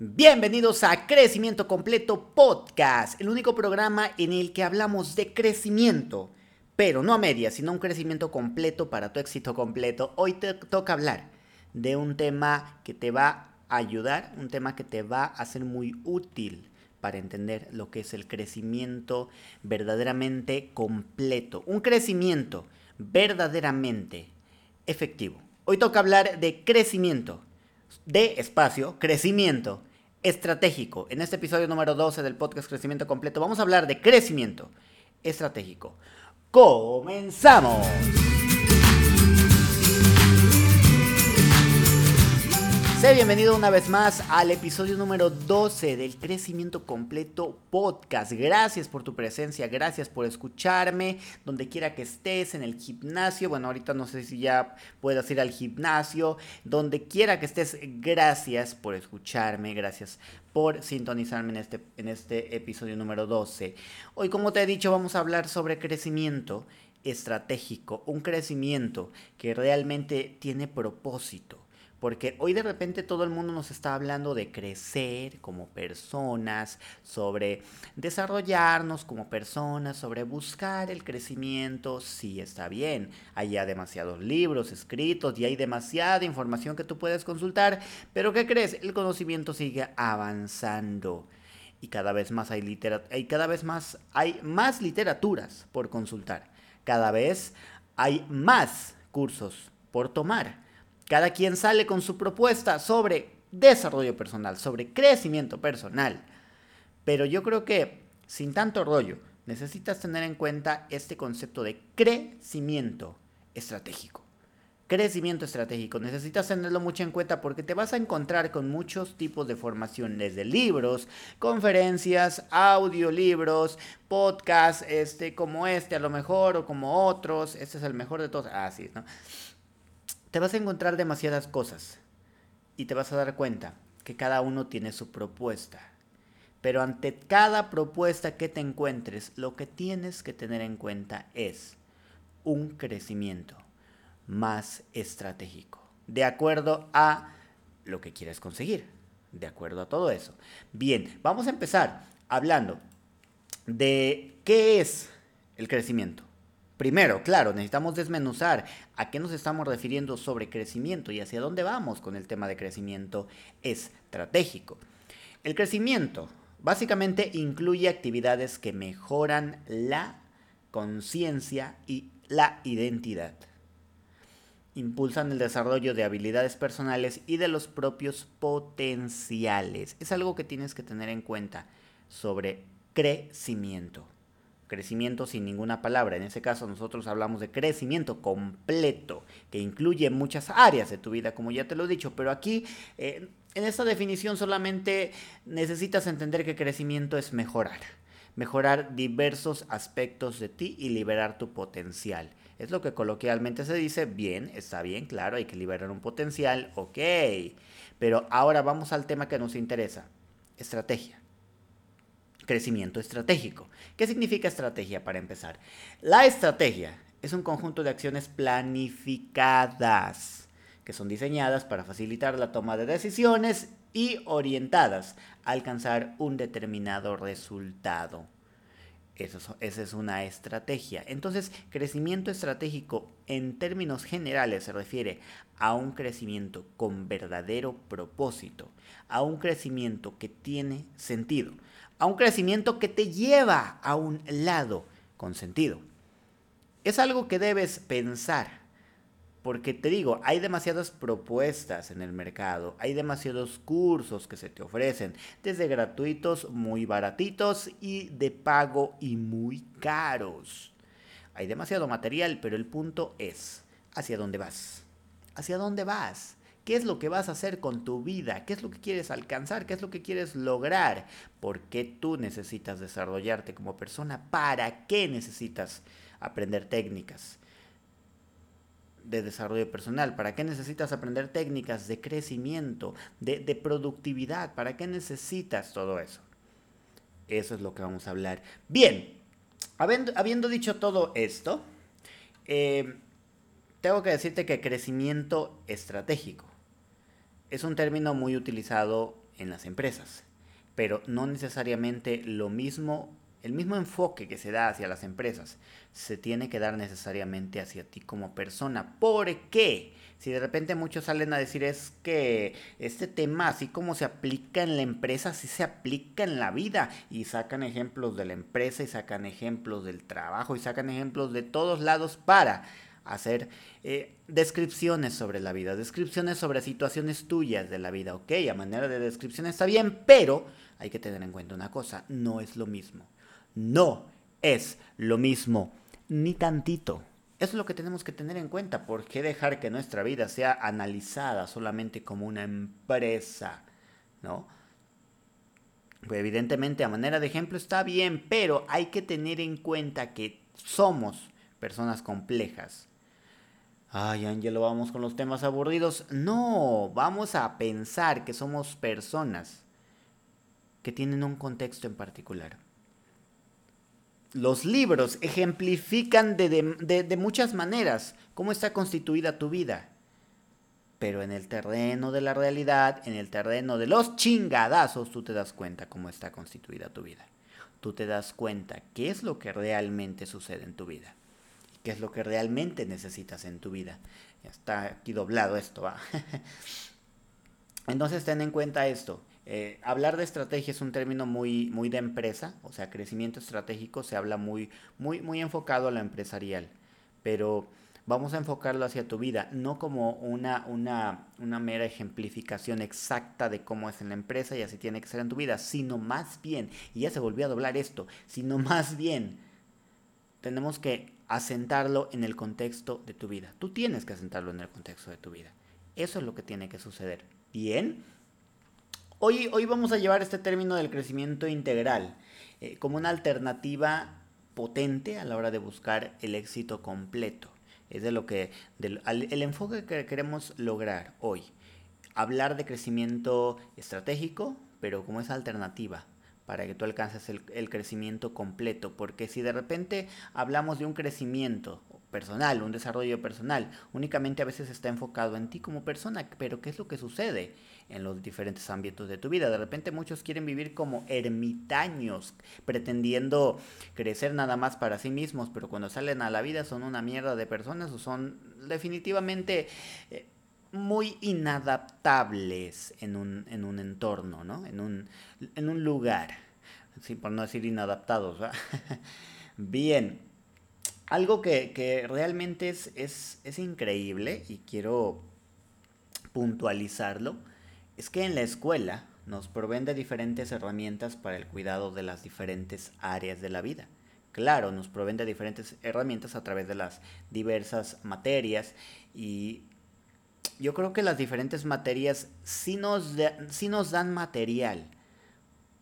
Bienvenidos a Crecimiento Completo Podcast, el único programa en el que hablamos de crecimiento, pero no a medias, sino un crecimiento completo para tu éxito completo. Hoy te toca hablar de un tema que te va a ayudar, un tema que te va a ser muy útil para entender lo que es el crecimiento verdaderamente completo, un crecimiento verdaderamente efectivo. Hoy toca hablar de crecimiento, de espacio, crecimiento estratégico. En este episodio número 12 del podcast Crecimiento Completo vamos a hablar de crecimiento estratégico. ¡Comenzamos! Sé bienvenido una vez más al episodio número 12 del Crecimiento Completo Podcast. Gracias por tu presencia, gracias por escucharme, donde quiera que estés, en el gimnasio. Bueno, ahorita no sé si ya puedas ir al gimnasio, donde quiera que estés, gracias por escucharme, gracias por sintonizarme en este, en este episodio número 12. Hoy, como te he dicho, vamos a hablar sobre crecimiento estratégico, un crecimiento que realmente tiene propósito porque hoy de repente todo el mundo nos está hablando de crecer como personas, sobre desarrollarnos como personas, sobre buscar el crecimiento. Sí, está bien. Hay ya demasiados libros escritos y hay demasiada información que tú puedes consultar. Pero ¿qué crees? El conocimiento sigue avanzando. Y cada vez más hay, y cada vez más hay más literaturas por consultar. Cada vez hay más cursos por tomar. Cada quien sale con su propuesta sobre desarrollo personal, sobre crecimiento personal. Pero yo creo que sin tanto rollo, necesitas tener en cuenta este concepto de crecimiento estratégico. Crecimiento estratégico. Necesitas tenerlo mucho en cuenta porque te vas a encontrar con muchos tipos de formación, desde libros, conferencias, audiolibros, podcasts, este, como este a lo mejor, o como otros. Este es el mejor de todos. Así, ah, ¿no? Te vas a encontrar demasiadas cosas y te vas a dar cuenta que cada uno tiene su propuesta. Pero ante cada propuesta que te encuentres, lo que tienes que tener en cuenta es un crecimiento más estratégico, de acuerdo a lo que quieres conseguir, de acuerdo a todo eso. Bien, vamos a empezar hablando de qué es el crecimiento. Primero, claro, necesitamos desmenuzar a qué nos estamos refiriendo sobre crecimiento y hacia dónde vamos con el tema de crecimiento estratégico. El crecimiento básicamente incluye actividades que mejoran la conciencia y la identidad. Impulsan el desarrollo de habilidades personales y de los propios potenciales. Es algo que tienes que tener en cuenta sobre crecimiento crecimiento sin ninguna palabra. En ese caso nosotros hablamos de crecimiento completo, que incluye muchas áreas de tu vida, como ya te lo he dicho, pero aquí eh, en esta definición solamente necesitas entender que crecimiento es mejorar, mejorar diversos aspectos de ti y liberar tu potencial. Es lo que coloquialmente se dice, bien, está bien, claro, hay que liberar un potencial, ok. Pero ahora vamos al tema que nos interesa, estrategia crecimiento estratégico. ¿Qué significa estrategia para empezar? La estrategia es un conjunto de acciones planificadas que son diseñadas para facilitar la toma de decisiones y orientadas a alcanzar un determinado resultado. Eso, esa es una estrategia. Entonces, crecimiento estratégico en términos generales se refiere a un crecimiento con verdadero propósito, a un crecimiento que tiene sentido, a un crecimiento que te lleva a un lado con sentido. Es algo que debes pensar, porque te digo, hay demasiadas propuestas en el mercado, hay demasiados cursos que se te ofrecen, desde gratuitos muy baratitos y de pago y muy caros. Hay demasiado material, pero el punto es, ¿hacia dónde vas? ¿Hacia dónde vas? ¿Qué es lo que vas a hacer con tu vida? ¿Qué es lo que quieres alcanzar? ¿Qué es lo que quieres lograr? ¿Por qué tú necesitas desarrollarte como persona? ¿Para qué necesitas aprender técnicas de desarrollo personal? ¿Para qué necesitas aprender técnicas de crecimiento, de, productividad? ¿Para qué necesitas todo eso? Eso es lo que vamos a hablar. Bien, habiendo, dicho todo esto, eh, tengo que decirte que crecimiento estratégico es un término muy utilizado en las empresas, pero no necesariamente lo mismo, el mismo enfoque que se da hacia las empresas se tiene que dar necesariamente hacia ti como persona. ¿Por qué? Si de repente muchos salen a decir es que este tema, así como se aplica en la empresa, sí se aplica en la vida. Y sacan ejemplos de la empresa y sacan ejemplos del trabajo y sacan ejemplos de todos lados para hacer eh, descripciones sobre la vida, descripciones sobre situaciones tuyas de la vida. Ok, a manera de descripción está bien, pero hay que tener en cuenta una cosa, no es lo mismo. No es lo mismo, ni tantito. Eso es lo que tenemos que tener en cuenta. ¿Por qué dejar que nuestra vida sea analizada solamente como una empresa? ¿No? Pues evidentemente a manera de ejemplo está bien, pero hay que tener en cuenta que somos personas complejas. Ay, Ángelo, vamos con los temas aburridos. No, vamos a pensar que somos personas que tienen un contexto en particular los libros ejemplifican de, muchas maneras cómo está constituida tu vida. Pero en el terreno de la realidad, en el terreno de los chingadazos, tú te das cuenta cómo está constituida tu vida. Tú te das cuenta qué es lo que realmente sucede en tu vida. Qué es lo que realmente necesitas en tu vida. Está aquí doblado esto, va. Entonces ten en cuenta esto. Eh, hablar de estrategia es un término muy, muy de empresa, o sea, crecimiento estratégico se habla muy, muy, muy enfocado a lo empresarial, pero vamos a enfocarlo hacia tu vida, no como una, una, una mera ejemplificación exacta de cómo es en la empresa y así tiene que ser en tu vida, sino más bien, y ya se volvió a doblar esto, sino más bien tenemos que asentarlo en el contexto de tu vida. Tú tienes que asentarlo en el contexto de tu vida. Eso es lo que tiene que suceder. Bien, Hoy, hoy vamos a llevar este término del crecimiento integral eh, como una alternativa potente a la hora de buscar el éxito completo. Es de lo que, el enfoque que queremos lograr hoy. Hablar de crecimiento estratégico, pero como esa alternativa para que tú alcances el, crecimiento completo. Porque si de repente hablamos de un crecimiento personal, un desarrollo personal, únicamente a veces está enfocado en ti como persona, pero ¿qué es lo que sucede? en los diferentes ámbitos de tu vida. De repente muchos quieren vivir como ermitaños, pretendiendo crecer nada más para sí mismos, pero cuando salen a la vida son una mierda de personas o son definitivamente eh, muy inadaptables en un, en un entorno, ¿no? En un, en un lugar, sí, por no decir inadaptados. Bien, algo que, que realmente es, es, es increíble y quiero puntualizarlo es que en la escuela nos proveen de diferentes herramientas para el cuidado de las diferentes áreas de la vida. Claro, nos proveen de diferentes herramientas a través de las diversas materias y yo creo que las diferentes materias sí nos, nos dan material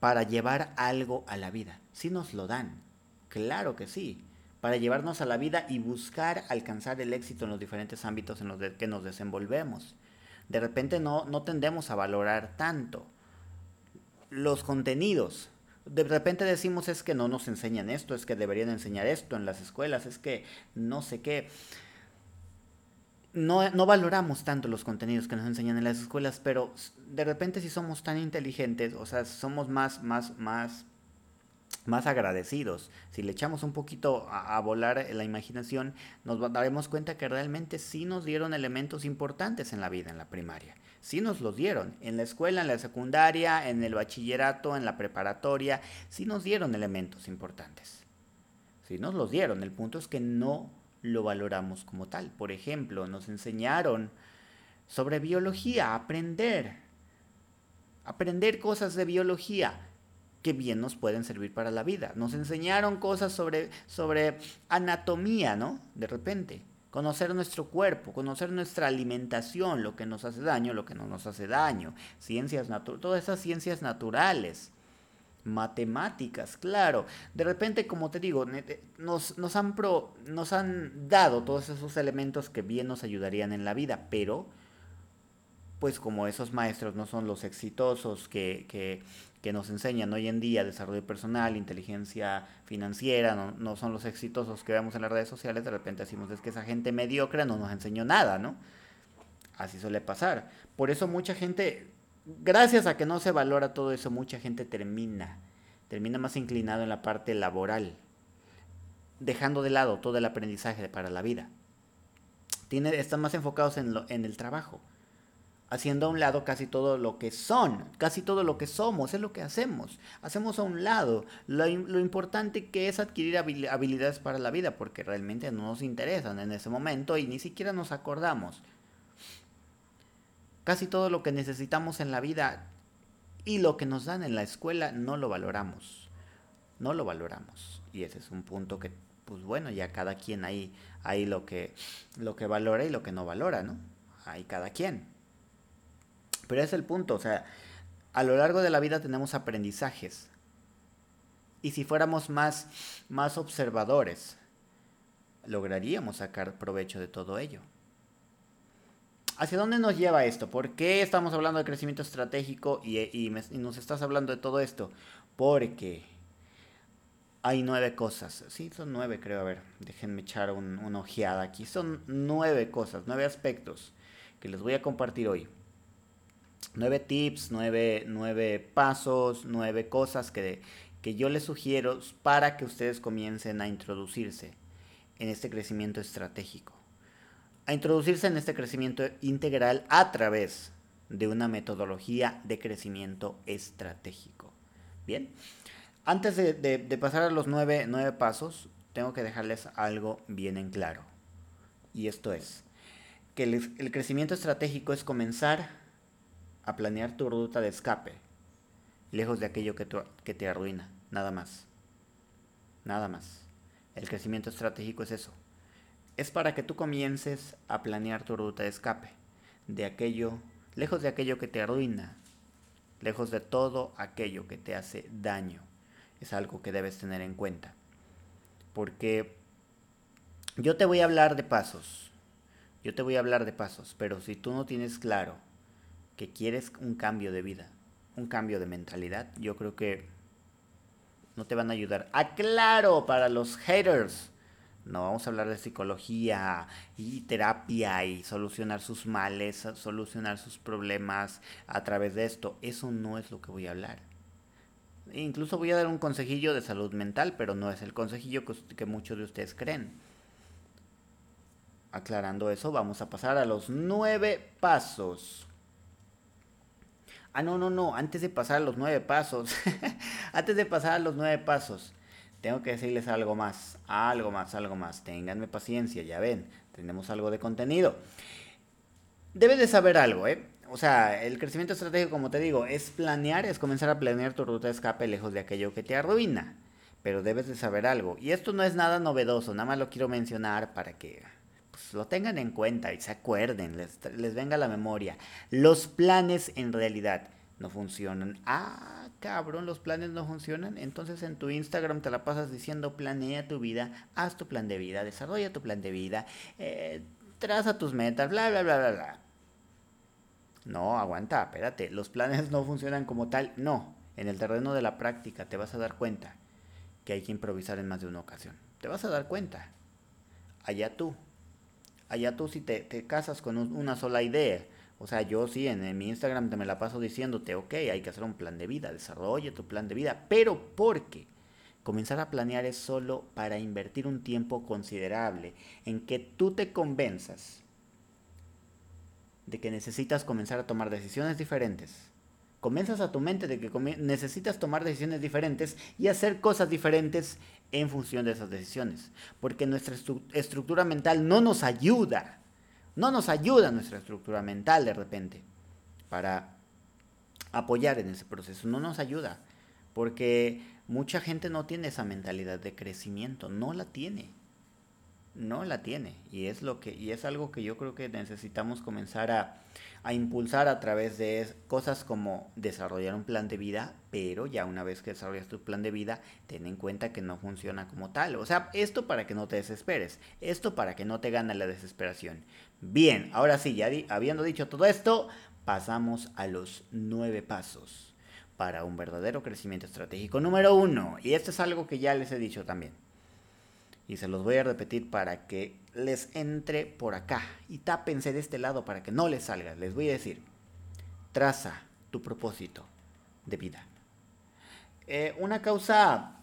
para llevar algo a la vida, sí nos lo dan, claro que sí, para llevarnos a la vida y buscar alcanzar el éxito en los diferentes ámbitos en los que nos desenvolvemos de repente no, no tendemos a valorar tanto los contenidos. De repente decimos es que no nos enseñan esto, es que deberían enseñar esto en las escuelas, es que no sé qué. No, no, valoramos tanto los contenidos que nos enseñan en las escuelas, pero de repente si somos tan inteligentes, o sea, somos más, más, más más agradecidos. Si le echamos un poquito a, volar la imaginación, nos daremos cuenta que realmente sí nos dieron elementos importantes en la vida, en la primaria. Sí nos los dieron. En la escuela, en la secundaria, en el bachillerato, en la preparatoria, sí nos dieron elementos importantes. Sí nos los dieron. El punto es que no lo valoramos como tal. Por ejemplo, nos enseñaron sobre biología, aprender. Aprender cosas de biología que bien nos pueden servir para la vida. Nos enseñaron cosas sobre, sobre anatomía, ¿no? De repente. Conocer nuestro cuerpo, conocer nuestra alimentación, lo que nos hace daño, lo que no nos hace daño. Ciencias naturales, todas esas ciencias naturales. Matemáticas, claro. De repente, como te digo, nos, nos, han pro, nos han dado todos esos elementos que bien nos ayudarían en la vida, pero pues como esos maestros no son los exitosos que, que, que nos enseñan hoy en día desarrollo personal, inteligencia financiera, no, son los exitosos que vemos en las redes sociales, de repente decimos es que esa gente mediocre no nos enseñó nada, ¿no? Así suele pasar. Por eso mucha gente gracias a que no se valora todo eso, mucha gente termina, termina más inclinado en la parte laboral, dejando de lado todo el aprendizaje para la vida. Tiene, están más enfocados en, lo, en el trabajo haciendo a un lado casi todo lo que son, casi todo lo que somos, es lo que hacemos. Hacemos a un lado lo, importante que es adquirir habilidades para la vida, porque realmente no nos interesan en ese momento y ni siquiera nos acordamos. Casi todo lo que necesitamos en la vida y lo que nos dan en la escuela no lo valoramos. No lo valoramos. Y ese es un punto que, pues bueno, ya cada quien ahí, ahí lo que, lo que valora y lo que no valora, ¿no? Ahí cada quien. Pero es el punto, o sea, a lo largo de la vida tenemos aprendizajes. Y si fuéramos más, más observadores, lograríamos sacar provecho de todo ello. ¿Hacia dónde nos lleva esto? ¿Por qué estamos hablando de crecimiento estratégico y, nos estás hablando de todo esto? Porque hay nueve cosas. Sí, son nueve creo. A ver, déjenme echar una ojeada aquí. Son nueve cosas, nueve aspectos que les voy a compartir hoy nueve tips, nueve, pasos, nueve cosas que, que yo les sugiero para que ustedes comiencen a introducirse en este crecimiento estratégico. A introducirse en este crecimiento integral a través de una metodología de crecimiento estratégico. Bien, antes de, pasar a los nueve, nueve pasos, tengo que dejarles algo bien en claro. Y esto es, que el crecimiento estratégico es comenzar a planear tu ruta de escape, lejos de aquello que, que te arruina, nada más. Nada más. El crecimiento estratégico es eso. Es para que tú comiences a planear tu ruta de escape, de aquello, lejos de aquello que te arruina, lejos de todo aquello que te hace daño. Es algo que debes tener en cuenta. Porque yo te voy a hablar de pasos. Yo te voy a hablar de pasos, pero si tú no tienes claro que quieres un cambio de vida, un cambio de mentalidad, yo creo que no te van a ayudar. Aclaro ah, para los haters. No vamos a hablar de psicología y terapia y solucionar sus males, solucionar sus problemas a través de esto. Eso no es lo que voy a hablar. Incluso voy a dar un consejillo de salud mental, pero no es el consejillo que, que muchos de ustedes creen. Aclarando eso, vamos a pasar a los nueve pasos Ah, no, no, no, antes de pasar a los nueve pasos, antes de pasar a los nueve pasos, tengo que decirles algo más, algo más, algo más. Ténganme paciencia, ya ven, tenemos algo de contenido. Debes de saber algo, ¿eh? O sea, el crecimiento estratégico, como te digo, es planear, es comenzar a planear tu ruta de escape lejos de aquello que te arruina. Pero debes de saber algo. Y esto no es nada novedoso, nada más lo quiero mencionar para que pues, lo tengan en cuenta y se acuerden, les, venga la memoria. Los planes en realidad no funcionan. Ah, cabrón, los planes no funcionan. Entonces en tu Instagram te la pasas diciendo planea tu vida, haz tu plan de vida, desarrolla tu plan de vida, eh, traza tus metas, bla, bla, bla, bla, bla. No, aguanta, espérate, los planes no funcionan como tal. No, en el terreno de la práctica te vas a dar cuenta que hay que improvisar en más de una ocasión. Te vas a dar cuenta. Allá tú. Allá tú si te, casas con una sola idea. O sea, yo sí en, mi Instagram te me la paso diciéndote, ok, hay que hacer un plan de vida, desarrolla tu plan de vida, pero ¿por qué? Comenzar a planear es solo para invertir un tiempo considerable en que tú te convenzas de que necesitas comenzar a tomar decisiones diferentes. Convenzas a tu mente de que necesitas tomar decisiones diferentes y hacer cosas diferentes en función de esas decisiones. Porque nuestra estructura mental no nos ayuda. No nos ayuda nuestra estructura mental de repente para apoyar en ese proceso. No nos ayuda. Porque mucha gente no tiene esa mentalidad de crecimiento. No la tiene no la tiene. Y es lo que y es algo que yo creo que necesitamos comenzar a, a, impulsar a través de cosas como desarrollar un plan de vida pero ya una vez que desarrollas tu plan de vida ten en cuenta que no funciona como tal. O sea esto para que no te desesperes esto para que no te gane la desesperación. Bien ahora sí ya habiendo dicho todo esto pasamos a los nueve pasos para un verdadero crecimiento estratégico número uno. Y esto es algo que ya les he dicho también y se los voy a repetir para que les entre por acá y tápense de este lado para que no les salga. Les voy a decir, traza tu propósito de vida. Eh, una causa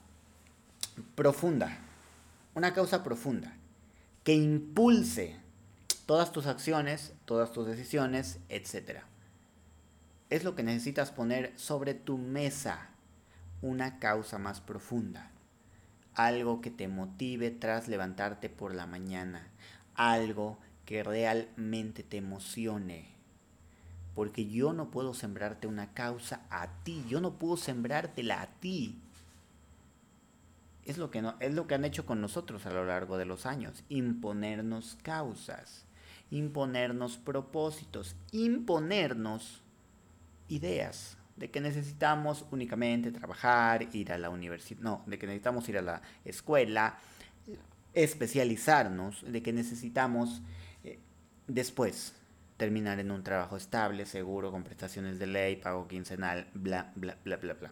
profunda, una causa profunda que impulse todas tus acciones, todas tus decisiones, etc. Es lo que necesitas poner sobre tu mesa, una causa más profunda, algo que te motive tras levantarte por la mañana, algo que realmente te emocione. Porque yo no puedo sembrarte una causa a ti, yo no puedo sembrártela a ti. Es lo, que no, es lo que han hecho con nosotros a lo largo de los años, imponernos causas, imponernos propósitos, imponernos ideas de que necesitamos únicamente trabajar, ir a la universidad, no, de que necesitamos ir a la escuela, especializarnos, de que necesitamos eh, después terminar en un trabajo estable, seguro, con prestaciones de ley, pago quincenal, bla, bla, bla, bla, bla.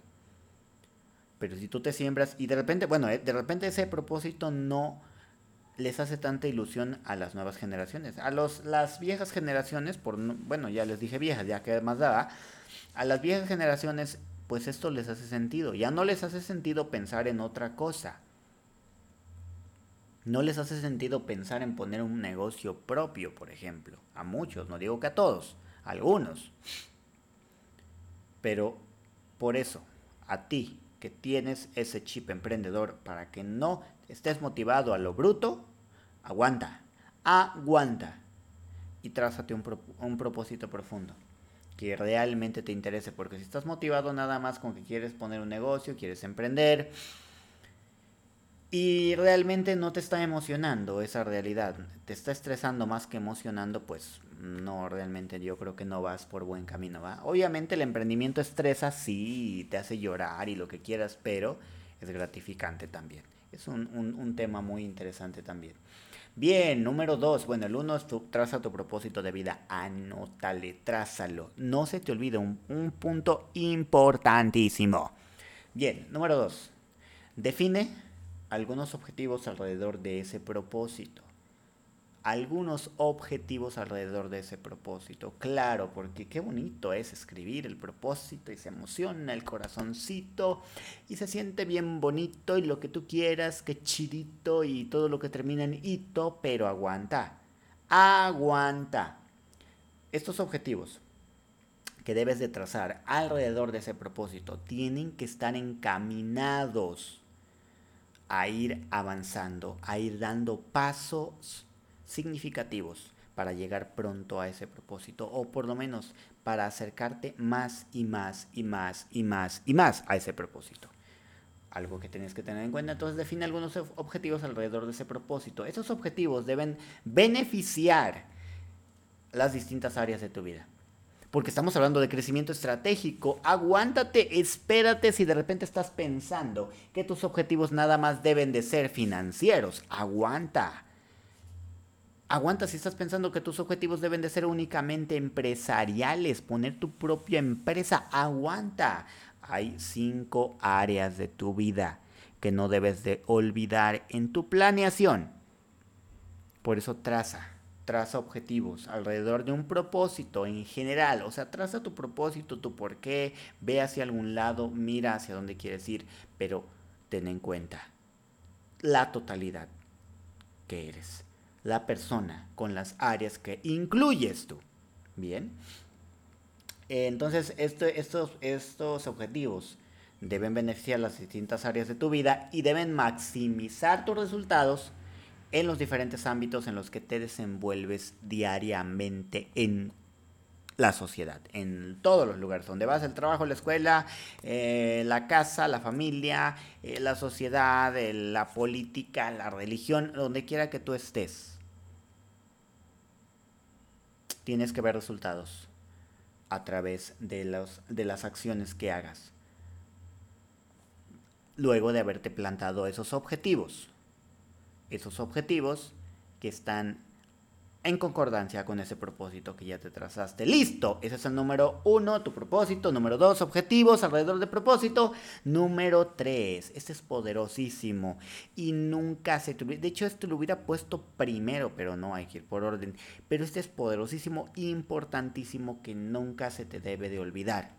Pero si tú te siembras y de repente, bueno, eh, de repente ese propósito no les hace tanta ilusión a las nuevas generaciones. A los, las viejas generaciones, por, bueno, ya les dije viejas, ya que más daba, a las viejas generaciones, pues esto les hace sentido. Ya no les hace sentido pensar en otra cosa. No les hace sentido pensar en poner un negocio propio, por ejemplo. A muchos, no digo que a todos, a algunos. Pero por eso, a ti que tienes ese chip emprendedor para que no estés motivado a lo bruto, aguanta, aguanta y trázate un, un propósito profundo que realmente te interese, porque si estás motivado nada más con que quieres poner un negocio, quieres emprender, y realmente no te está emocionando esa realidad, te está estresando más que emocionando, pues no, realmente yo creo que no vas por buen camino, ¿va? Obviamente el emprendimiento estresa, sí, te hace llorar y lo que quieras, pero es gratificante también. Es un, un tema muy interesante también. Bien, número dos. Bueno, el uno es tu, traza tu propósito de vida. Anótale, trázalo. No se te olvide un, un punto importantísimo. Bien, número dos. Define algunos objetivos alrededor de ese propósito algunos objetivos alrededor de ese propósito. Claro, porque qué bonito es escribir el propósito y se emociona el corazoncito y se siente bien bonito y lo que tú quieras, que chidito y todo lo que termina en hito, pero aguanta. Aguanta. Estos objetivos que debes de trazar alrededor de ese propósito tienen que estar encaminados a ir avanzando, a ir dando pasos significativos para llegar pronto a ese propósito o por lo menos para acercarte más y más y más y más y más a ese propósito. Algo que tienes que tener en cuenta, entonces define algunos objetivos alrededor de ese propósito. Esos objetivos deben beneficiar las distintas áreas de tu vida. Porque estamos hablando de crecimiento estratégico. Aguántate, espérate si de repente estás pensando que tus objetivos nada más deben de ser financieros. Aguanta Aguanta si estás pensando que tus objetivos deben de ser únicamente empresariales, poner tu propia empresa. Aguanta. Hay cinco áreas de tu vida que no debes de olvidar en tu planeación. Por eso traza, traza objetivos alrededor de un propósito en general. O sea, traza tu propósito, tu por qué, ve hacia algún lado, mira hacia dónde quieres ir, pero ten en cuenta la totalidad que eres la persona con las áreas que incluyes tú. Bien. Entonces, estos, estos objetivos deben beneficiar las distintas áreas de tu vida y deben maximizar tus resultados en los diferentes ámbitos en los que te desenvuelves diariamente en la sociedad, en todos los lugares donde vas, el trabajo, la escuela, eh, la casa, la familia, eh, la sociedad, la política, la religión, donde quiera que tú estés tienes que ver resultados a través de, los, de las acciones que hagas. Luego de haberte plantado esos objetivos. Esos objetivos que están en concordancia con ese propósito que ya te trazaste. Listo, ese es el número uno, tu propósito. Número dos, objetivos alrededor del propósito. Número tres, este es poderosísimo y nunca se te De hecho, este lo hubiera puesto primero, pero no hay que ir por orden. Pero este es poderosísimo, importantísimo, que nunca se te debe de olvidar.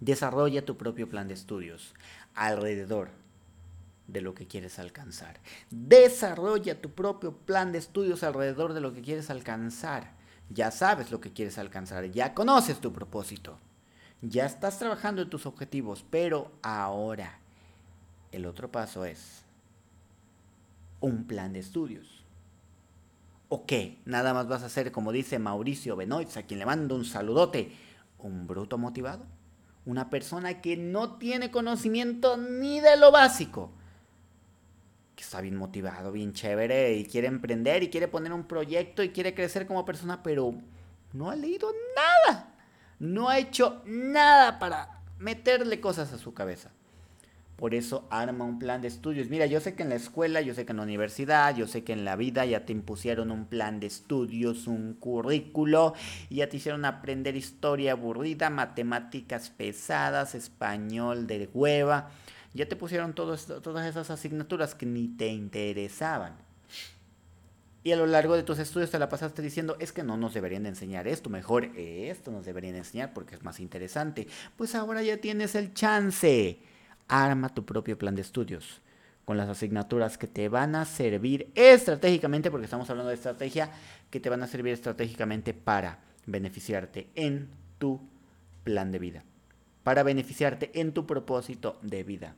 Desarrolla tu propio plan de estudios alrededor de lo que quieres alcanzar. Desarrolla tu propio plan de estudios alrededor de lo que quieres alcanzar. Ya sabes lo que quieres alcanzar, ya conoces tu propósito, ya estás trabajando en tus objetivos, pero ahora el otro paso es un plan de estudios. ¿O qué? Nada más vas a hacer, como dice Mauricio Benoit, a quien le mando un saludote, un bruto motivado. Una persona que no tiene conocimiento ni de lo básico que está bien motivado, bien chévere y quiere emprender y quiere poner un proyecto y quiere crecer como persona, pero no ha leído nada. No ha hecho nada para meterle cosas a su cabeza. Por eso arma un plan de estudios. Mira, yo sé que en la escuela, yo sé que en la universidad, yo sé que en la vida ya te impusieron un plan de estudios, un currículo, y ya te hicieron aprender historia aburrida, matemáticas pesadas, español de hueva ya te pusieron todas esas asignaturas que ni te interesaban. Y a lo largo de tus estudios te la pasaste diciendo, es que no nos deberían enseñar esto, mejor esto nos deberían enseñar porque es más interesante. Pues ahora ya tienes el chance. Arma tu propio plan de estudios con las asignaturas que te van a servir estratégicamente, porque estamos hablando de estrategia, que te van a servir estratégicamente para beneficiarte en tu plan de vida, para beneficiarte en tu propósito de vida.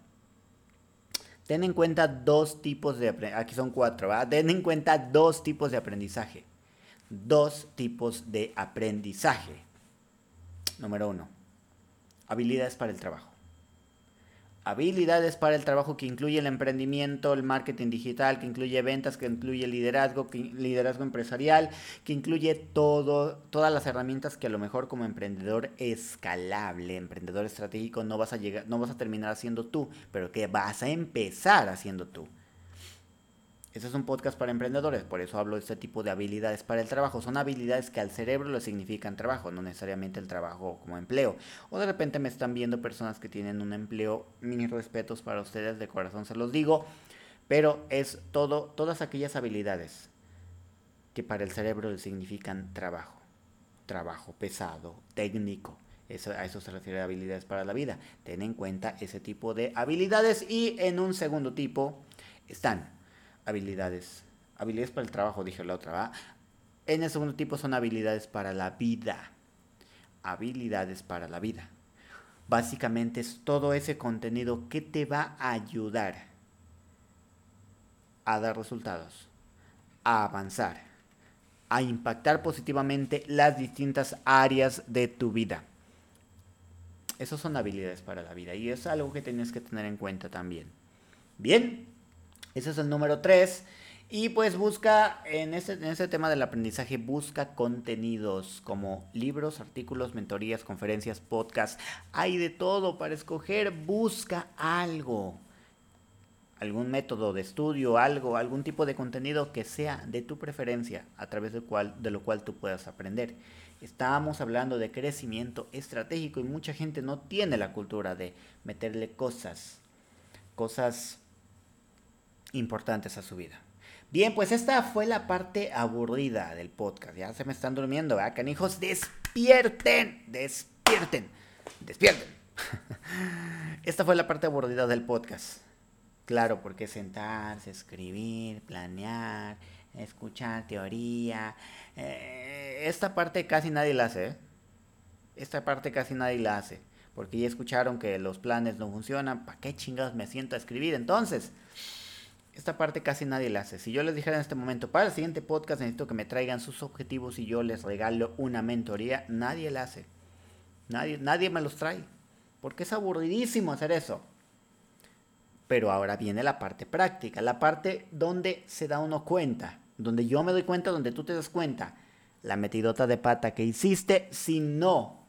Ten en cuenta dos tipos de aquí son cuatro, ¿va? Ten en cuenta dos tipos de aprendizaje. Dos tipos de aprendizaje. Número uno, habilidades para el trabajo habilidades para el trabajo que incluye el emprendimiento, el marketing digital, que incluye ventas, que incluye liderazgo, liderazgo empresarial, que incluye todo, todas las herramientas que a lo mejor como emprendedor escalable, emprendedor estratégico no vas a llegar, no vas a terminar haciendo tú, pero que vas a empezar haciendo tú. Este es un podcast para emprendedores, por eso hablo de este tipo de habilidades para el trabajo. Son habilidades que al cerebro le significan trabajo, no necesariamente el trabajo como empleo. O de repente me están viendo personas que tienen un empleo, mis respetos para ustedes, de corazón se los digo, pero es todo, todas aquellas habilidades que para el cerebro le significan trabajo. Trabajo pesado, técnico. Eso, a eso se refiere habilidades para la vida. Ten en cuenta ese tipo de habilidades y en un segundo tipo están habilidades. Habilidades para el trabajo, dije la otra, ¿va? En el segundo tipo son habilidades para la vida. Habilidades para la vida. Básicamente es todo ese contenido que te va a ayudar a dar resultados, a avanzar, a impactar positivamente las distintas áreas de tu vida. Esas son habilidades para la vida y es algo que tienes que tener en cuenta también. Bien, ese es el número 3. Y pues busca, en ese, en tema del aprendizaje, busca contenidos como libros, artículos, mentorías, conferencias, podcasts. Hay de todo para escoger. Busca algo. Algún método de estudio, algo, algún tipo de contenido que sea de tu preferencia, a través de, cual, de lo cual tú puedas aprender. Estábamos hablando de crecimiento estratégico y mucha gente no tiene la cultura de meterle cosas, cosas importantes a su vida. Bien, pues esta fue la parte aburrida del podcast. Ya se me están durmiendo, ¿verdad, canijos? Despierten, despierten, despierten. Esta fue la parte aburrida del podcast. Claro, porque sentarse, escribir, planear, escuchar teoría. Eh, esta parte casi nadie la hace. ¿eh? Esta parte casi nadie la hace. Porque ya escucharon que los planes no funcionan. ¿Para qué chingados me siento a escribir entonces? Esta parte casi nadie la hace. Si yo les dijera en este momento, para el siguiente podcast necesito que me traigan sus objetivos y yo les regalo una mentoría, nadie la hace. Nadie, nadie me los trae. Porque es aburridísimo hacer eso. Pero ahora viene la parte práctica, la parte donde se da uno cuenta, donde yo me doy cuenta, donde tú te das cuenta. La metidota de pata que hiciste si no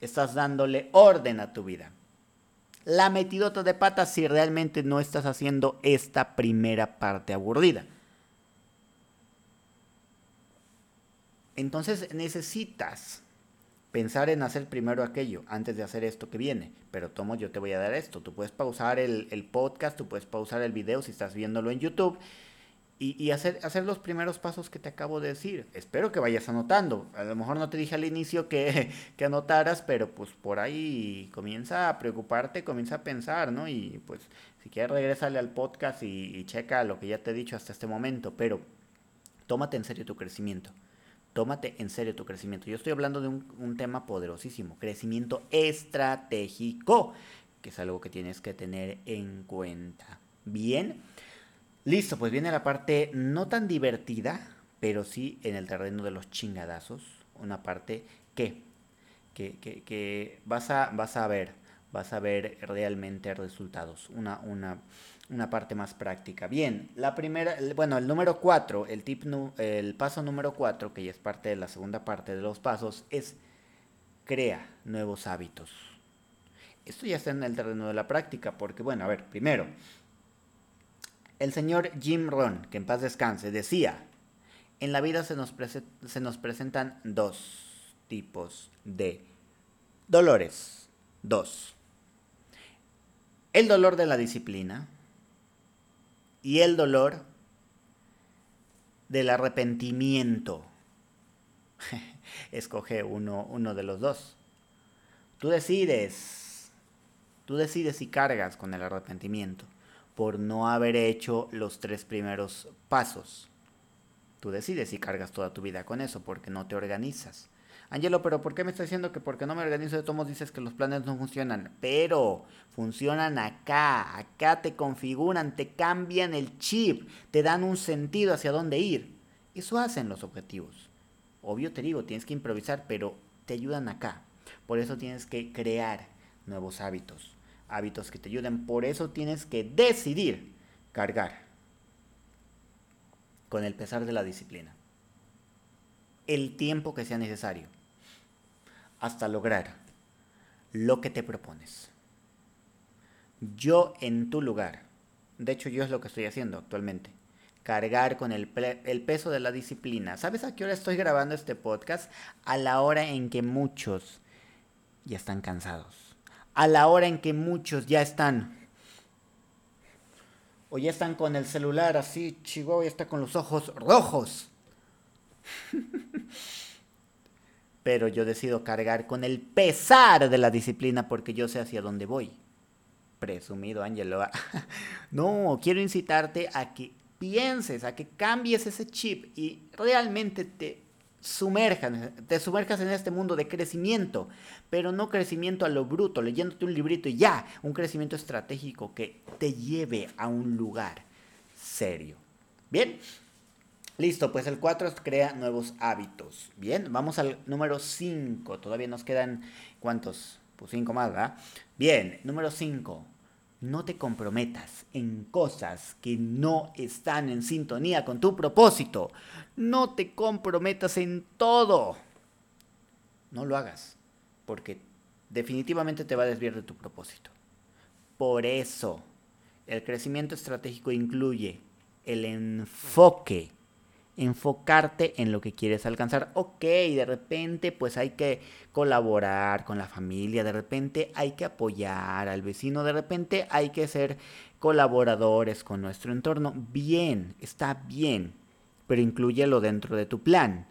estás dándole orden a tu vida la metidota de patas si realmente no estás haciendo esta primera parte aburrida. Entonces necesitas pensar en hacer primero aquello antes de hacer esto que viene. Pero tomo, yo te voy a dar esto. Tú puedes pausar el, el, podcast, tú puedes pausar el video si estás viéndolo en YouTube y, hacer, hacer los primeros pasos que te acabo de decir. Espero que vayas anotando. A lo mejor no te dije al inicio que, que anotaras, pero pues por ahí comienza a preocuparte, comienza a pensar, ¿no? Y pues si quieres regresarle al podcast y, checa lo que ya te he dicho hasta este momento, pero tómate en serio tu crecimiento. Tómate en serio tu crecimiento. Yo estoy hablando de un, un tema poderosísimo, crecimiento estratégico, que es algo que tienes que tener en cuenta. Bien. Listo, pues viene la parte no tan divertida, pero sí en el terreno de los chingadazos. Una parte que, que, que, vas, a, vas a ver, vas a ver realmente resultados. Una, una, una parte más práctica. Bien, la primera, bueno, el número 4, el, tip, el paso número 4, que ya es parte de la segunda parte de los pasos, es crea nuevos hábitos. Esto ya está en el terreno de la práctica, porque bueno, a ver, primero, el señor Jim Rohn, que en paz descanse, decía, en la vida se nos, se nos presentan dos tipos de dolores. Dos. El dolor de la disciplina y el dolor del arrepentimiento. Escoge uno, uno de los dos. Tú decides. Tú decides si cargas con el arrepentimiento por no haber hecho los tres primeros pasos. Tú decides si cargas toda tu vida con eso, porque no te organizas. Angelo, pero ¿por qué me estás diciendo que porque no me organizo de tomos dices que los planes no funcionan? Pero funcionan acá, acá te configuran, te cambian el chip, te dan un sentido hacia dónde ir. Eso hacen los objetivos. Obvio te digo, tienes que improvisar, pero te ayudan acá. Por eso tienes que crear nuevos hábitos hábitos que te ayuden. Por eso tienes que decidir cargar con el pesar de la disciplina. El tiempo que sea necesario hasta lograr lo que te propones. Yo en tu lugar, de hecho yo es lo que estoy haciendo actualmente, cargar con el, el, peso de la disciplina. ¿Sabes a qué hora estoy grabando este podcast? A la hora en que muchos ya están cansados a la hora en que muchos ya están o ya están con el celular así, Chihuahua ya está con los ojos rojos. Pero yo decido cargar con el pesar de la disciplina porque yo sé hacia dónde voy. Presumido, Ángelo. no, quiero incitarte a que pienses, a que cambies ese chip y realmente te sumerjan, te sumerjas en este mundo de crecimiento, pero no crecimiento a lo bruto, leyéndote un librito y ya, un crecimiento estratégico que te lleve a un lugar serio. Bien, listo, pues el 4 crea nuevos hábitos. Bien, vamos al número 5, todavía nos quedan, ¿cuántos? Pues 5 más, ¿verdad? Bien, número 5 no te comprometas en cosas que no están en sintonía con tu propósito. No te comprometas en todo. No lo hagas, porque definitivamente te va a desviar de tu propósito. Por eso, el crecimiento estratégico incluye el enfoque enfocarte en lo que quieres alcanzar. Ok, de repente pues hay que colaborar con la familia, de repente hay que apoyar al vecino, de repente hay que ser colaboradores con nuestro entorno. Bien, está bien, pero incluyelo dentro de tu plan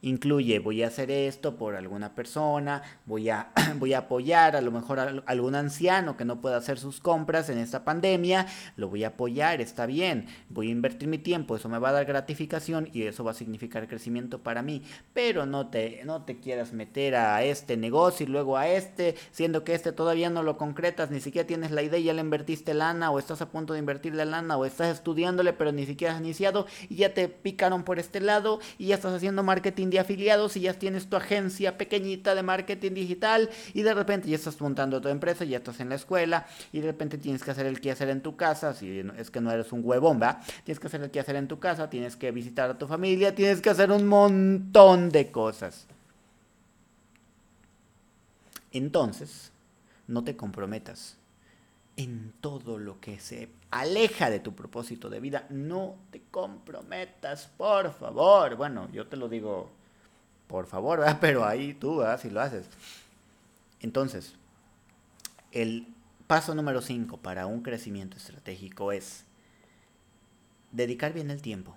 incluye voy a hacer esto por alguna persona, voy a, voy a apoyar a lo mejor a algún anciano que no pueda hacer sus compras en esta pandemia, lo voy a apoyar, está bien, voy a invertir mi tiempo, eso me va a dar gratificación y eso va a significar crecimiento para mí, pero no te, no te quieras meter a este negocio y luego a este, siendo que este todavía no lo concretas, ni siquiera tienes la idea y ya le invertiste lana o estás a punto de invertir la lana o estás estudiándole pero ni siquiera has iniciado y ya te picaron por este lado y ya estás haciendo marketing de afiliados y ya tienes tu agencia pequeñita de marketing digital y de repente ya estás montando tu empresa, ya estás en la escuela y de repente tienes que hacer el que hacer en tu casa, si es que no eres un huevón, ¿va? Tienes que hacer el que hacer en tu casa, tienes que visitar a tu familia, tienes que hacer un montón de cosas. Entonces, no te comprometas en todo lo que se aleja de tu propósito de vida. No te comprometas, por favor. Bueno, yo te lo digo por favor, pero ahí tú, si lo haces. Entonces, el paso número 5 para un crecimiento estratégico es dedicar bien el tiempo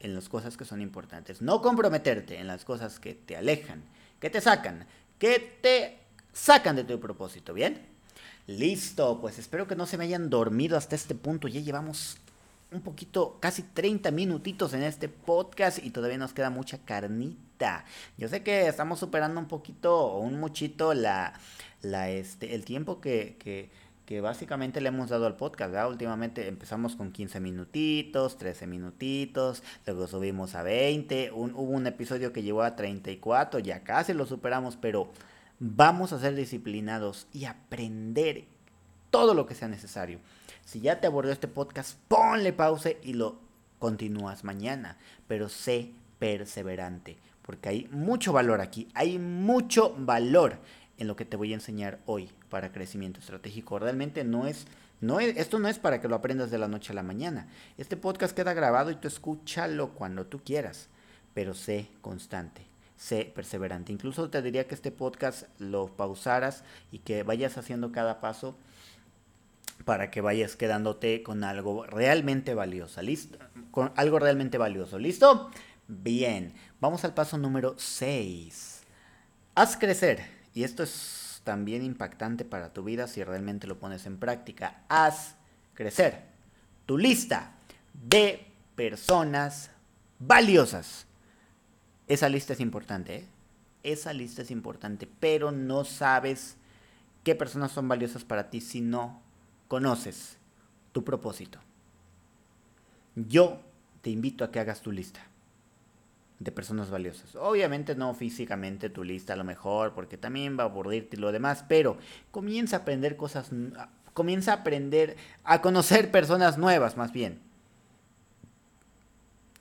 en las cosas que son importantes. No comprometerte en las cosas que te alejan, que te sacan, que te sacan de tu propósito, ¿bien? Listo, pues espero que no se me hayan dormido hasta este punto. Ya llevamos un poquito, casi 30 minutitos en este podcast y todavía nos queda mucha carnita. Yo sé que estamos superando un poquito o un muchito la, la, este, el tiempo que, que, que básicamente le hemos dado al podcast. Últimamente empezamos con 15 minutitos, 13 minutitos, luego subimos a 20, hubo un episodio que llegó a 34, ya casi lo superamos, pero vamos a ser disciplinados y aprender todo lo que sea necesario. Si ya te abordó este podcast, ponle pausa y lo continúas mañana, pero sé perseverante, porque hay mucho valor aquí, hay mucho valor en lo que te voy a enseñar hoy para crecimiento estratégico. Realmente no es, no es, esto no es para que lo aprendas de la noche a la mañana. Este podcast queda grabado y tú escúchalo cuando tú quieras, pero sé constante, sé perseverante. Incluso te diría que este podcast lo pausaras y que vayas haciendo cada paso para que vayas quedándote con algo realmente valioso. ¿Listo? Con algo realmente valioso. ¿Listo? Bien. Vamos al paso número 6. Haz crecer. Y esto es también impactante para tu vida si realmente lo pones en práctica. Haz crecer tu lista de personas valiosas. Esa lista es importante, ¿eh? Esa lista es importante, pero no sabes qué personas son valiosas para ti si no conoces tu propósito. Yo te invito a que hagas tu lista de personas valiosas. Obviamente no físicamente tu lista a lo mejor, porque también va a aburrirte y lo demás, pero comienza a aprender cosas, comienza a aprender a conocer personas nuevas más bien.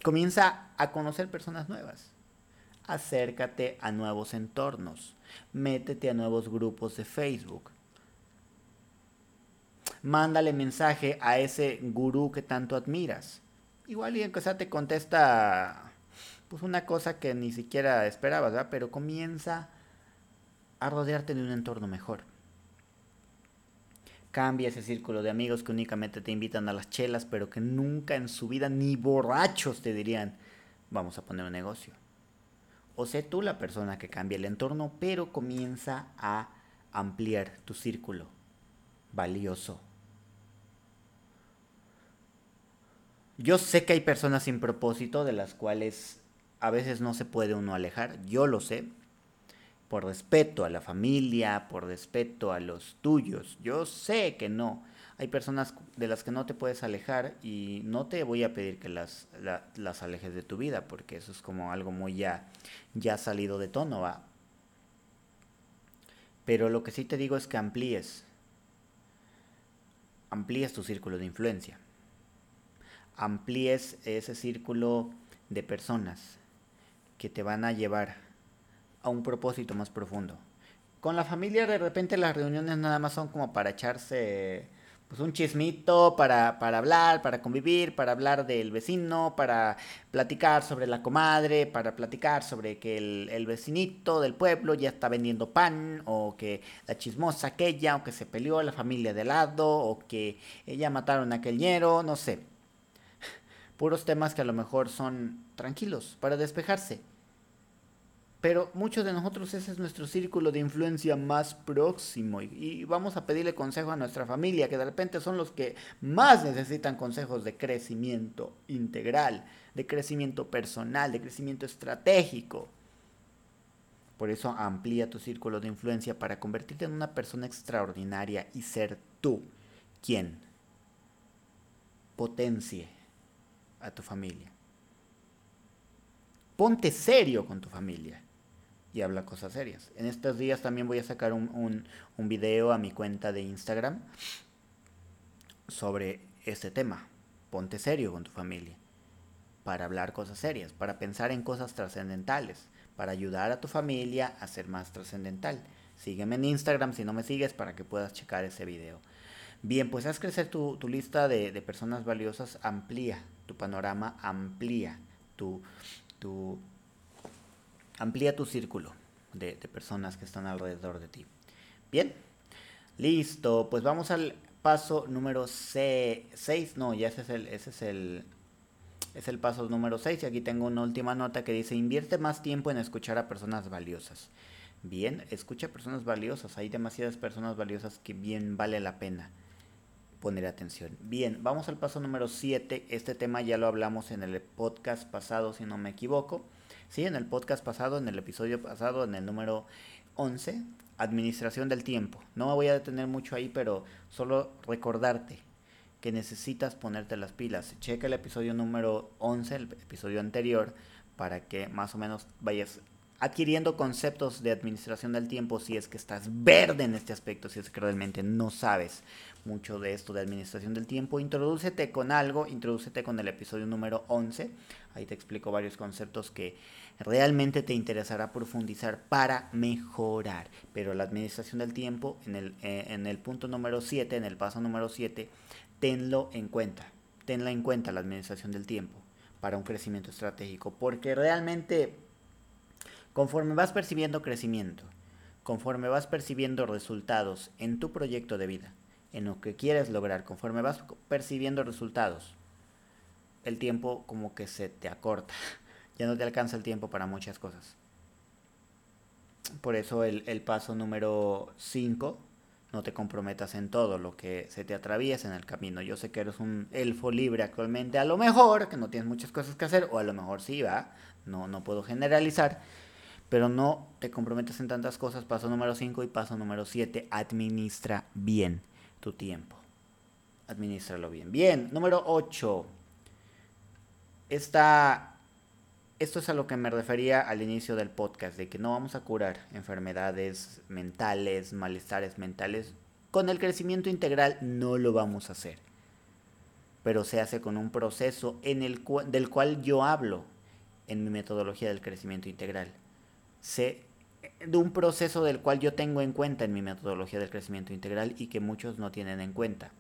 Comienza a conocer personas nuevas. Acércate a nuevos entornos. Métete a nuevos grupos de Facebook mándale mensaje a ese gurú que tanto admiras. Igual y sea te contesta pues una cosa que ni siquiera esperabas, ¿verdad? Pero comienza a rodearte de un entorno mejor. Cambia ese círculo de amigos que únicamente te invitan a las chelas, pero que nunca en su vida ni borrachos te dirían, vamos a poner un negocio. O sé tú la persona que cambia el entorno, pero comienza a ampliar tu círculo valioso. Yo sé que hay personas sin propósito de las cuales a veces no se puede uno alejar, yo lo sé, por respeto a la familia, por respeto a los tuyos, yo sé que no. Hay personas de las que no te puedes alejar y no te voy a pedir que las, las alejes de tu vida, porque eso es como algo muy ya, ya salido de tono, va. Pero lo que sí te digo es que amplíes, amplíes tu círculo de influencia amplíes ese círculo de personas que te van a llevar a un propósito más profundo. Con la familia de repente las reuniones nada más son como para echarse pues un chismito, para, para hablar, para convivir, para hablar del vecino, para platicar sobre la comadre, para platicar sobre que el, el vecinito del pueblo ya está vendiendo pan, o que la chismosa aquella, o que se peleó la familia de lado, o que ella mataron a aquel ñero, no sé puros temas que a lo mejor son tranquilos para despejarse. Pero muchos de nosotros ese es nuestro círculo de influencia más próximo y, vamos a pedirle consejo a nuestra familia, que de repente son los que más necesitan consejos de crecimiento integral, de crecimiento personal, de crecimiento estratégico. Por eso amplía tu círculo de influencia para convertirte en una persona extraordinaria y ser tú quien potencie a tu familia. Ponte serio con tu familia y habla cosas serias. En estos días también voy a sacar un, un, video a mi cuenta de Instagram sobre este tema. Ponte serio con tu familia para hablar cosas serias, para pensar en cosas trascendentales, para ayudar a tu familia a ser más trascendental. Sígueme en Instagram si no me sigues para que puedas checar ese video. Bien, pues haz crecer tu, lista de, de personas valiosas, amplía tu panorama amplía, tu, tu, amplía tu círculo de, personas que están alrededor de ti. Bien, listo, pues vamos al paso número 6, no, ya ese es el, ese es el, Es el paso número 6 y aquí tengo una última nota que dice invierte más tiempo en escuchar a personas valiosas. Bien, escucha a personas valiosas. Hay demasiadas personas valiosas que bien vale la pena poner atención. Bien, vamos al paso número 7. Este tema ya lo hablamos en el podcast pasado, si no me equivoco. Sí, en el podcast pasado, en el episodio pasado, en el número 11, administración del tiempo. No me voy a detener mucho ahí, pero solo recordarte que necesitas ponerte las pilas. Checa el episodio número 11, el episodio anterior, para que más o menos vayas adquiriendo conceptos de administración del tiempo si es que estás verde en este aspecto, si es que realmente no sabes mucho de esto de administración del tiempo, introdúcete con algo, introdúcete con el episodio número 11, ahí te explico varios conceptos que realmente te interesará profundizar para mejorar, pero la administración del tiempo en el, eh, en el punto número 7, en el paso número 7, tenlo en cuenta, tenla en cuenta la administración del tiempo para un crecimiento estratégico, porque realmente Conforme vas percibiendo crecimiento, conforme vas percibiendo resultados en tu proyecto de vida, en lo que quieres lograr, conforme vas percibiendo resultados, el tiempo como que se te acorta. Ya no te alcanza el tiempo para muchas cosas. Por eso el, paso número 5, no te comprometas en todo lo que se te atraviesa en el camino. Yo sé que eres un elfo libre actualmente, a lo mejor, que no tienes muchas cosas que hacer, o a lo mejor sí, va, no, no puedo generalizar pero no te comprometas en tantas cosas. Paso número 5 y paso número 7, administra bien tu tiempo. Administralo bien. Bien, número 8. Esta, esto es a lo que me refería al inicio del podcast, de que no vamos a curar enfermedades mentales, malestares mentales. Con el crecimiento integral no lo vamos a hacer. Pero se hace con un proceso en el del cual yo hablo en mi metodología del crecimiento integral de un proceso del cual yo tengo en cuenta en mi metodología del crecimiento integral y que muchos no tienen en cuenta.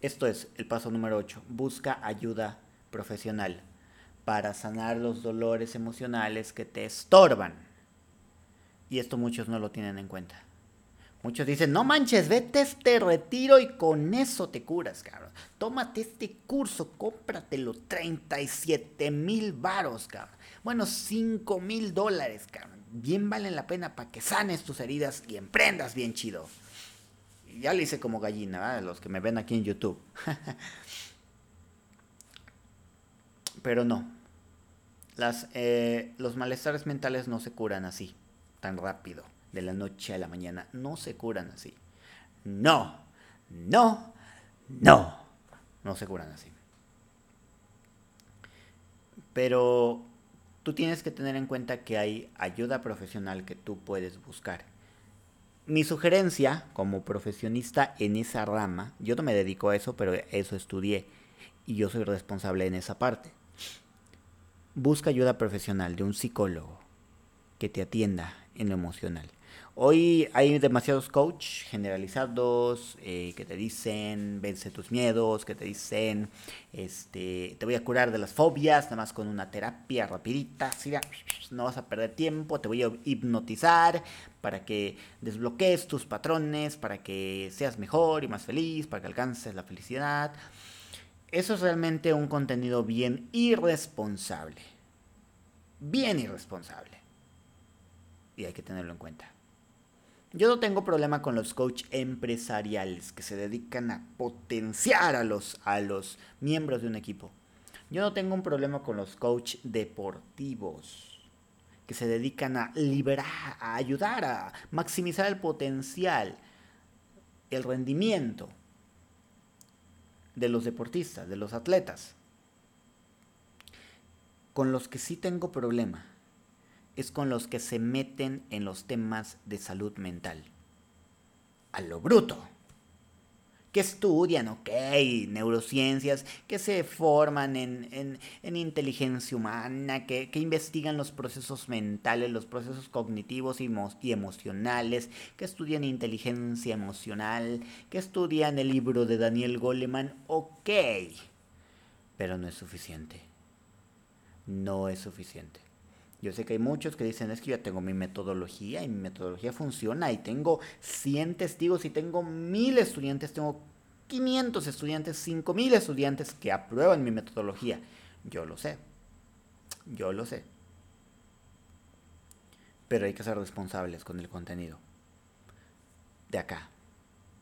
Esto es el paso número 8. Busca ayuda profesional para sanar los dolores emocionales que te estorban. Y esto muchos no lo tienen en cuenta. Muchos dicen, no manches, vete este retiro y con eso te curas, cabrón. Tómate este curso, cómpratelo, 37 mil varos, cabrón. Bueno, 5 mil dólares, cabrón. Bien valen la pena para que sanes tus heridas y emprendas bien chido. Ya le hice como gallina, ¿verdad? Los que me ven aquí en YouTube. Pero no. Las, eh, los malestares mentales no se curan así, tan rápido de la noche a la mañana. No se curan así. No, no, no. No se curan así. Pero tú tienes que tener en cuenta que hay ayuda profesional que tú puedes buscar. Mi sugerencia como profesionista en esa rama, yo no me dedico a eso, pero eso estudié y yo soy responsable en esa parte. Busca ayuda profesional de un psicólogo que te atienda en lo emocional. Hoy hay demasiados coach generalizados eh, que te dicen vence tus miedos, que te dicen este te voy a curar de las fobias, nada más con una terapia rapidita, no vas a perder tiempo, te voy a hipnotizar para que desbloquees tus patrones, para que seas mejor y más feliz, para que alcances la felicidad. Eso es realmente un contenido bien irresponsable. Bien irresponsable. Y hay que tenerlo en cuenta. Yo no tengo problema con los coach empresariales que se dedican a potenciar a los, a los miembros de un equipo. Yo no tengo un problema con los coach deportivos que se dedican a liberar, a ayudar, a maximizar el potencial, el rendimiento de los deportistas, de los atletas. Con los que sí tengo problema es con los que se meten en los temas de salud mental. A lo bruto. Que estudian, ok, neurociencias, que se forman en, inteligencia humana, que, investigan los procesos mentales, los procesos cognitivos y, y emocionales, que estudian inteligencia emocional, que estudian el libro de Daniel Goleman, ok. Pero no es suficiente. No es suficiente. Yo sé que hay muchos que dicen, es que yo tengo mi metodología y mi metodología funciona y tengo 100 testigos y tengo 1000 estudiantes, tengo 500 estudiantes, 5000 estudiantes que aprueban mi metodología. Yo lo sé. Yo lo sé. Pero hay que ser responsables con el contenido. De acá.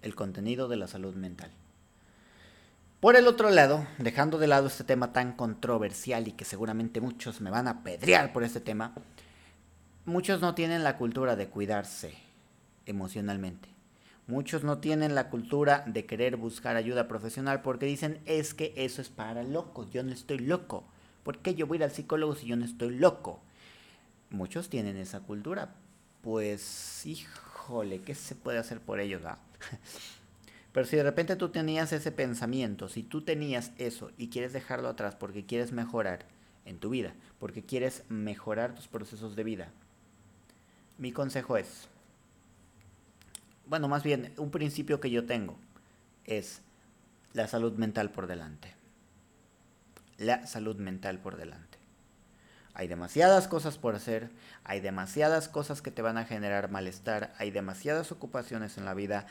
El contenido de la salud mental. Por el otro lado, dejando de lado este tema tan controversial y que seguramente muchos me van a pedrear por este tema, muchos no tienen la cultura de cuidarse emocionalmente. Muchos no tienen la cultura de querer buscar ayuda profesional porque dicen es que eso es para locos, yo no estoy loco. ¿Por qué yo voy al psicólogo si yo no estoy loco? Muchos tienen esa cultura. Pues, híjole, ¿qué se puede hacer por ellos? Ah? Pero si de repente tú tenías ese pensamiento, si tú tenías eso y quieres dejarlo atrás porque quieres mejorar en tu vida, porque quieres mejorar tus procesos de vida, mi consejo es, bueno, más bien, un principio que yo tengo es la salud mental por delante. La salud mental por delante. Hay demasiadas cosas por hacer, hay demasiadas cosas que te van a generar malestar, hay demasiadas ocupaciones en la vida,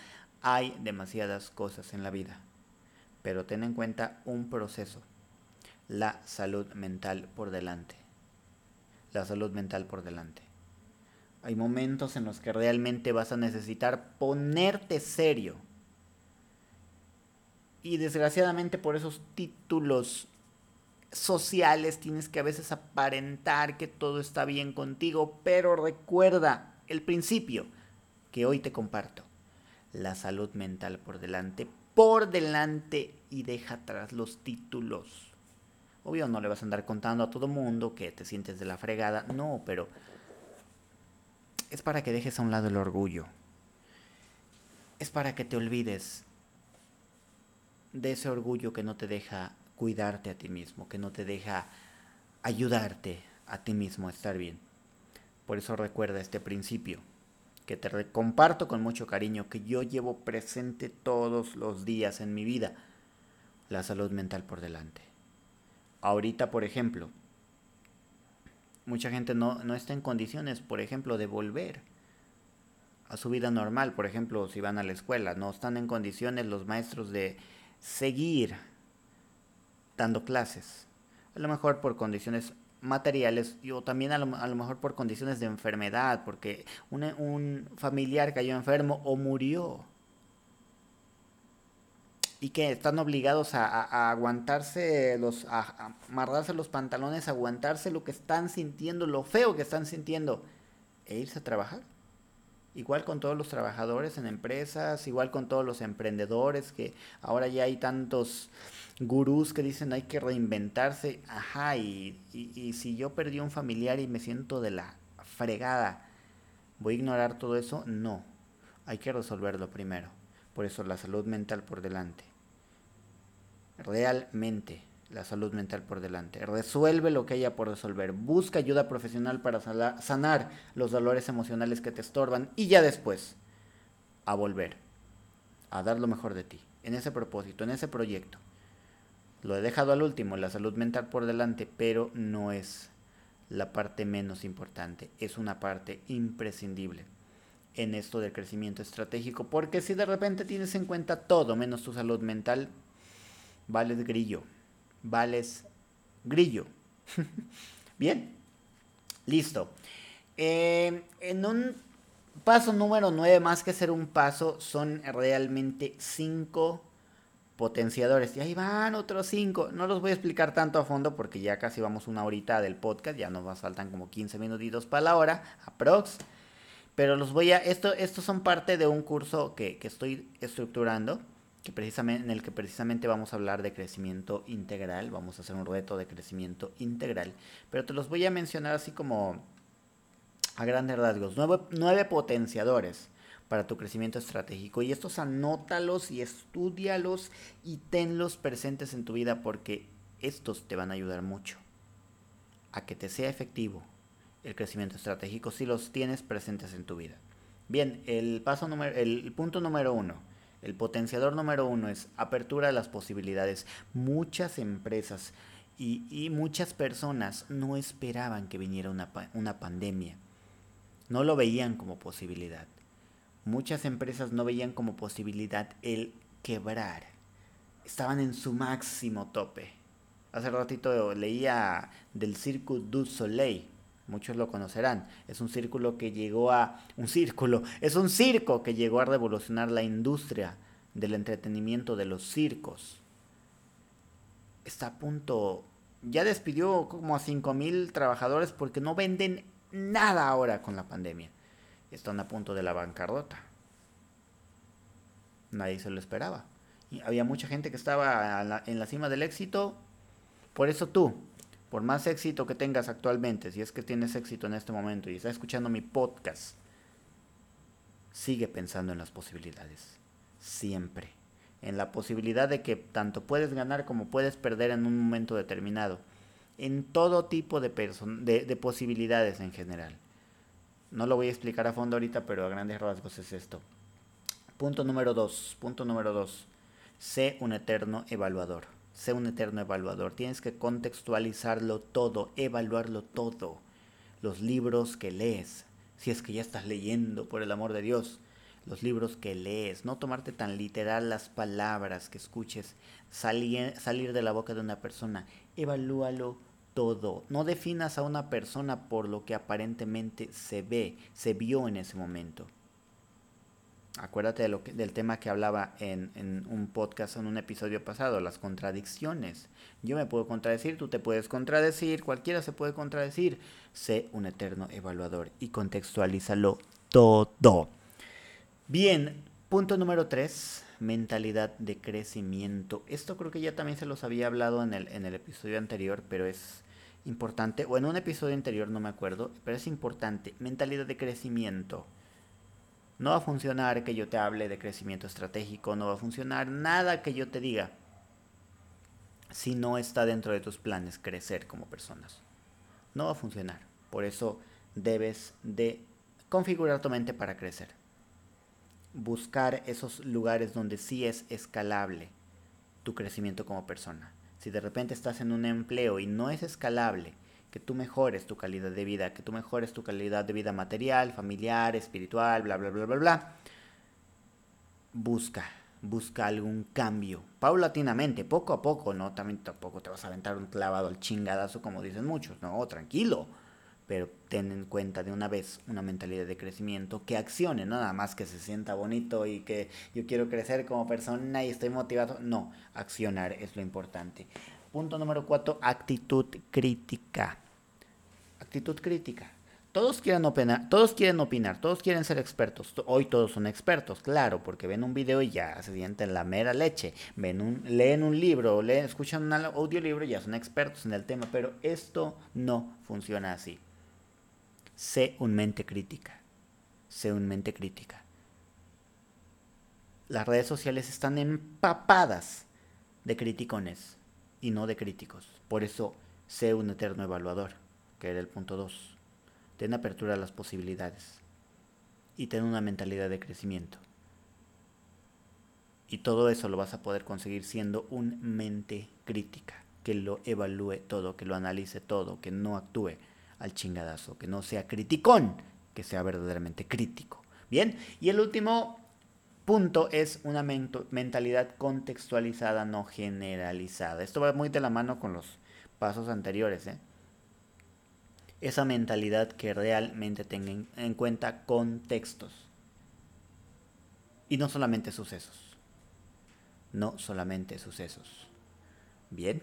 hay demasiadas cosas en la vida. Pero ten en cuenta un proceso. La salud mental por delante. La salud mental por delante. Hay momentos en los que realmente vas a necesitar ponerte serio. Y desgraciadamente por esos títulos sociales tienes que a veces aparentar que todo está bien contigo, pero recuerda el principio que hoy te comparto la salud mental por delante, por delante y deja atrás los títulos. Obvio no le vas a andar contando a todo mundo que te sientes de la fregada, no, pero es para que dejes a un lado el orgullo. Es para que te olvides de ese orgullo que no te deja cuidarte a ti mismo, que no te deja ayudarte a ti mismo a estar bien. Por eso recuerda este principio que te comparto con mucho cariño, que yo llevo presente todos los días en mi vida, la salud mental por delante. Ahorita, por ejemplo, mucha gente no, no está en condiciones, por ejemplo, de volver a su vida normal, por ejemplo, si van a la escuela, no están en condiciones los maestros de seguir dando clases. A lo mejor por condiciones materiales o también a lo, mejor por condiciones de enfermedad, porque un, familiar cayó enfermo o murió. Y que están obligados a, aguantarse los, a, amarrarse los pantalones, aguantarse lo que están sintiendo, lo feo que están sintiendo, e irse a trabajar. Igual con todos los trabajadores en empresas, igual con todos los emprendedores, que ahora ya hay tantos gurús que dicen hay que reinventarse. Ajá, y, y, si yo perdí un familiar y me siento de la fregada, ¿voy a ignorar todo eso? No, hay que resolverlo primero. Por eso la salud mental por delante. Realmente la salud mental por delante. Resuelve lo que haya por resolver. Busca ayuda profesional para sanar los dolores emocionales que te estorban y ya después a volver a dar lo mejor de ti en ese propósito, en ese proyecto. Lo he dejado al último, la salud mental por delante, pero no es la parte menos importante, es una parte imprescindible en esto del crecimiento estratégico, porque si de repente tienes en cuenta todo menos tu salud mental, vales grillo, vales grillo. Bien, listo. Eh, en un paso número 9, más que ser un paso, son realmente cinco potenciadores. Y ahí van otros cinco. No los voy a explicar tanto a fondo porque ya casi vamos una horita del podcast. Ya nos faltan como 15 minutitos para la hora, aprox. Pero los voy a... Esto, estos son parte de un curso que, que estoy estructurando. Que precisamente, en el que precisamente vamos a hablar de crecimiento integral. Vamos a hacer un reto de crecimiento integral. Pero te los voy a mencionar así como a grandes rasgos. Nueve, nueve potenciadores para tu crecimiento estratégico. Y estos anótalos y estudialos y tenlos presentes en tu vida porque estos te van a ayudar mucho a que te sea efectivo el crecimiento estratégico si los tienes presentes en tu vida. Bien, el paso número, el punto número uno, el potenciador número uno es apertura de las posibilidades. Muchas empresas y, muchas personas no esperaban que viniera una, una pandemia. No lo veían como posibilidad muchas empresas no veían como posibilidad el quebrar, estaban en su máximo tope. Hace ratito leía del Cirque du Soleil, muchos lo conocerán. Es un círculo que llegó a un círculo, es un circo que llegó a revolucionar la industria del entretenimiento de los circos. Está a punto, ya despidió como a 5000 trabajadores porque no venden nada ahora con la pandemia. Están a punto de la bancarrota. Nadie se lo esperaba. Y había mucha gente que estaba en la cima del éxito. Por eso tú, por más éxito que tengas actualmente, si es que tienes éxito en este momento y estás escuchando mi podcast, sigue pensando en las posibilidades. Siempre. En la posibilidad de que tanto puedes ganar como puedes perder en un momento determinado. En todo tipo de, de, posibilidades en general. No lo voy a explicar a fondo ahorita, pero a grandes rasgos es esto. Punto número dos. Punto número dos. Sé un eterno evaluador. Sé un eterno evaluador. Tienes que contextualizarlo todo, evaluarlo todo. Los libros que lees, si es que ya estás leyendo, por el amor de Dios. Los libros que lees, no tomarte tan literal las palabras que escuches salir, salir de la boca de una persona. Evalúalo todo. No definas a una persona por lo que aparentemente se ve, se vio en ese momento. Acuérdate de lo del tema que hablaba en, un podcast, en un episodio pasado, las contradicciones. Yo me puedo contradecir, tú te puedes contradecir, cualquiera se puede contradecir. Sé un eterno evaluador y contextualízalo todo. Bien, punto número tres, mentalidad de crecimiento. Esto creo que ya también se los había hablado en el episodio anterior, pero es importante, o en un episodio anterior no me acuerdo, pero es importante. Mentalidad de crecimiento. No va a funcionar que yo te hable de crecimiento estratégico, no va a funcionar nada que yo te diga si no está dentro de tus planes crecer como personas. No va a funcionar. Por eso debes de configurar tu mente para crecer. Buscar esos lugares donde sí es escalable tu crecimiento como persona. Si de repente estás en un empleo y no es escalable, que tú mejores tu calidad de vida, que tú mejores tu calidad de vida material, familiar, espiritual, bla, bla, bla, bla, bla. Busca, busca algún cambio, paulatinamente, poco a poco, ¿no? También tampoco te vas a aventar un clavado al chingadazo como dicen muchos, no, tranquilo. Pero ten en cuenta de una vez una mentalidad de crecimiento que accione, no nada más que se sienta bonito y que yo quiero crecer como persona y estoy motivado. No, accionar es lo importante. Punto número cuatro, actitud crítica actitud crítica. Todos quieren opinar, todos quieren opinar, todos quieren ser expertos. Hoy todos son expertos, claro, porque ven un video y ya se sienten la mera leche. Ven un, leen un libro, leen, escuchan un audiolibro y ya son expertos en el tema. Pero esto no funciona así. Sé un mente crítica. Sé un mente crítica. Las redes sociales están empapadas de criticones y no de críticos. Por eso, sé un eterno evaluador que era el punto 2. Ten apertura a las posibilidades y ten una mentalidad de crecimiento. Y todo eso lo vas a poder conseguir siendo un mente crítica, que lo evalúe todo, que lo analice todo, que no actúe al chingadazo, que no sea criticón, que sea verdaderamente crítico. Bien, y el último punto es una mentalidad contextualizada, no generalizada. Esto va muy de la mano con los pasos anteriores, ¿eh? esa mentalidad que realmente tenga en cuenta contextos. Y no solamente sucesos. No solamente sucesos. Bien.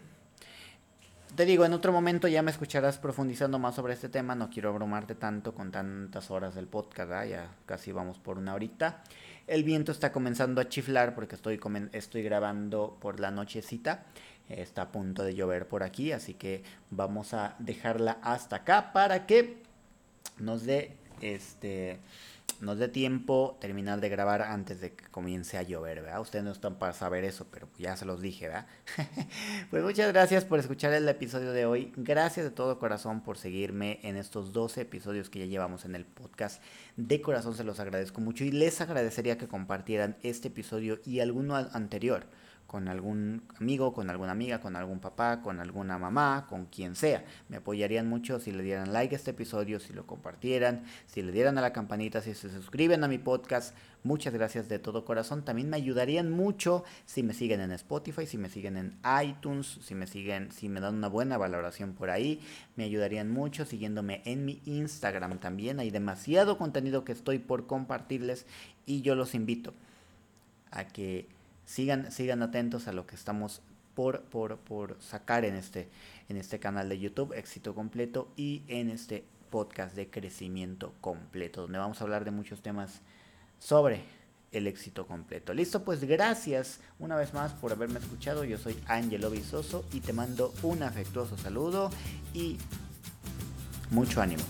Te digo, en otro momento ya me escucharás profundizando más sobre este tema. No quiero abrumarte tanto con tantas horas del podcast. Ya casi vamos por una horita. El viento está comenzando a chiflar porque estoy, estoy grabando por la nochecita. Está a punto de llover por aquí, así que vamos a dejarla hasta acá para que nos dé este nos dé tiempo terminar de grabar antes de que comience a llover, ¿verdad? Ustedes no están para saber eso, pero ya se los dije, ¿verdad? pues muchas gracias por escuchar el episodio de hoy. Gracias de todo corazón por seguirme en estos 12 episodios que ya llevamos en el podcast. De corazón se los agradezco mucho y les agradecería que compartieran este episodio y alguno anterior con algún amigo, con alguna amiga, con algún papá, con alguna mamá, con quien sea. Me apoyarían mucho si le dieran like a este episodio, si lo compartieran, si le dieran a la campanita, si se suscriben a mi podcast. Muchas gracias de todo corazón. También me ayudarían mucho si me siguen en Spotify, si me siguen en iTunes, si me siguen, si me dan una buena valoración por ahí. Me ayudarían mucho siguiéndome en mi Instagram también. Hay demasiado contenido que estoy por compartirles y yo los invito a que sigan, sigan atentos a lo que estamos por, por, por sacar en este, en este canal de YouTube, éxito completo, y en este podcast de crecimiento completo, donde vamos a hablar de muchos temas sobre el éxito completo. Listo, pues gracias una vez más por haberme escuchado. Yo soy Angelo Visoso y te mando un afectuoso saludo y mucho ánimo.